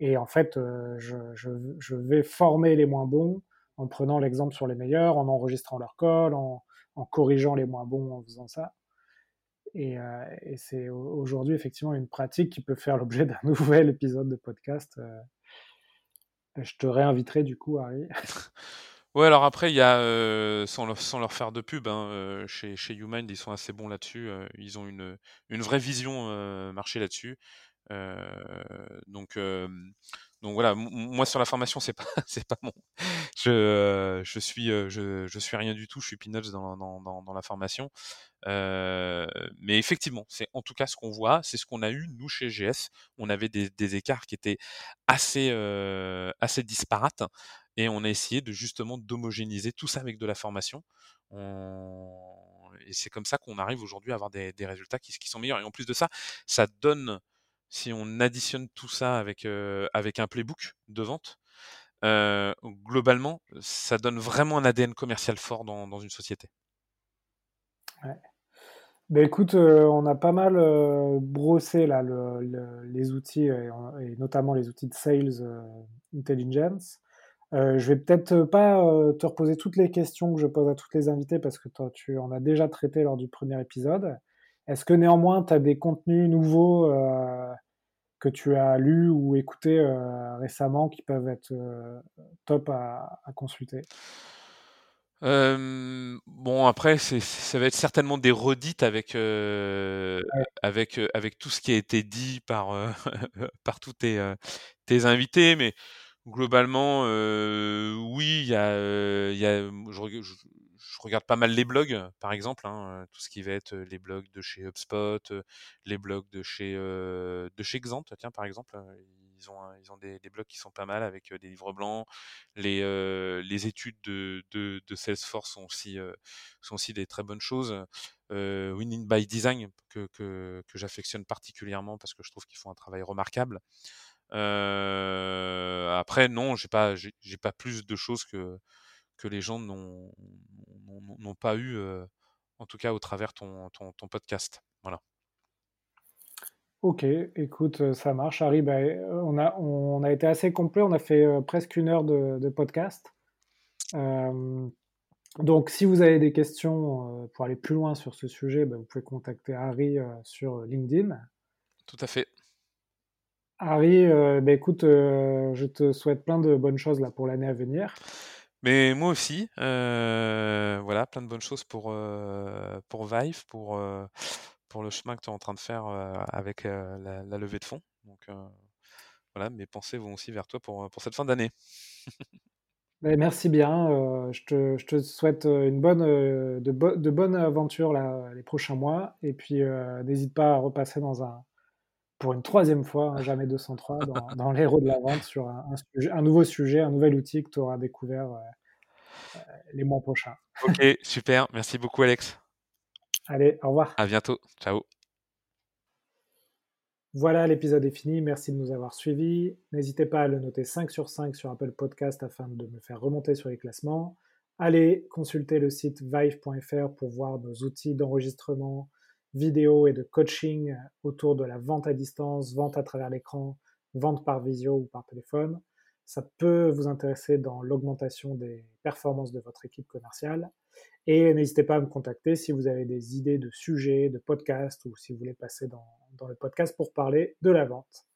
Et en fait, je, je, je, vais former les moins bons en prenant l'exemple sur les meilleurs, en enregistrant leur call, en, en, corrigeant les moins bons en faisant ça. Et, et c'est aujourd'hui effectivement une pratique qui peut faire l'objet d'un nouvel épisode de podcast. Je te réinviterai du coup, Harry. Ouais, alors après, il y a, euh, sans, leur, faire de pub, hein, euh, chez, chez Humind, ils sont assez bons là-dessus. Euh, ils ont une, une vraie vision marché là-dessus. donc, donc voilà, moi sur la formation, c'est pas, c'est pas mon. Je, je suis, je, je suis rien du tout. Je suis peanuts dans, la formation. mais effectivement, c'est en tout cas ce qu'on voit, c'est ce qu'on a eu nous chez GS. On avait des, des écarts qui étaient assez, assez disparates et on a essayé de justement d'homogénéiser tout ça avec de la formation. Et c'est comme ça qu'on arrive aujourd'hui à avoir des, résultats qui, sont meilleurs. Et en plus de ça, ça donne, si on additionne tout ça avec, avec un playbook de vente, globalement, ça donne vraiment un ADN commercial fort dans, une société. Ouais. Ben écoute, on a pas mal brossé là, les outils, et, notamment les outils de sales intelligence. Je vais peut-être pas te reposer toutes les questions que je pose à toutes les invités parce que toi, tu en as déjà traité lors du premier épisode. Est-ce que néanmoins, tu as des contenus nouveaux euh, que tu as lus ou écoutés récemment qui peuvent être top à, consulter? Bon après ça va être certainement des redites avec avec avec tout ce qui a été dit par par tous tes, tes invités mais Globalement, oui, il y a, y a je, regarde pas mal les blogs, par exemple, hein, tout ce qui va être les blogs de chez HubSpot, les blogs de chez de chez Xant, tiens par exemple, ils ont ils ont des, blogs qui sont pas mal avec des livres blancs, les les études de, de, de, Salesforce sont aussi sont aussi des très bonnes choses. Winning by Design que que, que j'affectionne particulièrement parce que je trouve qu'ils font un travail remarquable. Euh, après, non, j'ai pas, j'ai pas plus de choses que que les gens n'ont n'ont pas eu, en tout cas au travers ton, ton, ton podcast. Voilà. Ok, écoute, ça marche. Harry, bah, on, a, on a été assez complet, on a fait presque une heure de, de podcast. donc, si vous avez des questions pour aller plus loin sur ce sujet, bah, vous pouvez contacter Harry sur LinkedIn. Tout à fait. Harry, bah, écoute, je te souhaite plein de bonnes choses là pour l'année à venir. Mais moi aussi, euh, voilà, plein de bonnes choses pour, pour Vive, pour, pour le chemin que tu es en train de faire avec la, levée de fonds. Donc voilà, mes pensées vont aussi vers toi pour, pour cette fin d'année. Bah, merci bien. je, te, je, te, souhaite une bonne, de, de bonnes aventures là, les prochains mois. Et puis, n'hésite pas à repasser dans un, pour une troisième fois, hein, jamais 203, dans, dans l'héros de la vente sur un, un, nouveau sujet, un nouvel outil que tu auras découvert euh, euh, les mois prochains. Ok, super. Merci beaucoup, Alex. Allez, au revoir. À bientôt. Ciao. Voilà, l'épisode est fini. Merci de nous avoir suivis. N'hésitez pas à le noter 5 sur 5 sur Apple Podcast afin de me faire remonter sur les classements. Allez consulter le site vive.fr pour voir nos outils d'enregistrement, vidéo et de coaching autour de la vente à distance, vente à travers l'écran, vente par visio ou par téléphone. Ça peut vous intéresser dans l'augmentation des performances de votre équipe commerciale. Et n'hésitez pas à me contacter si vous avez des idées de sujets, de podcasts ou si vous voulez passer dans, dans le podcast pour parler de la vente.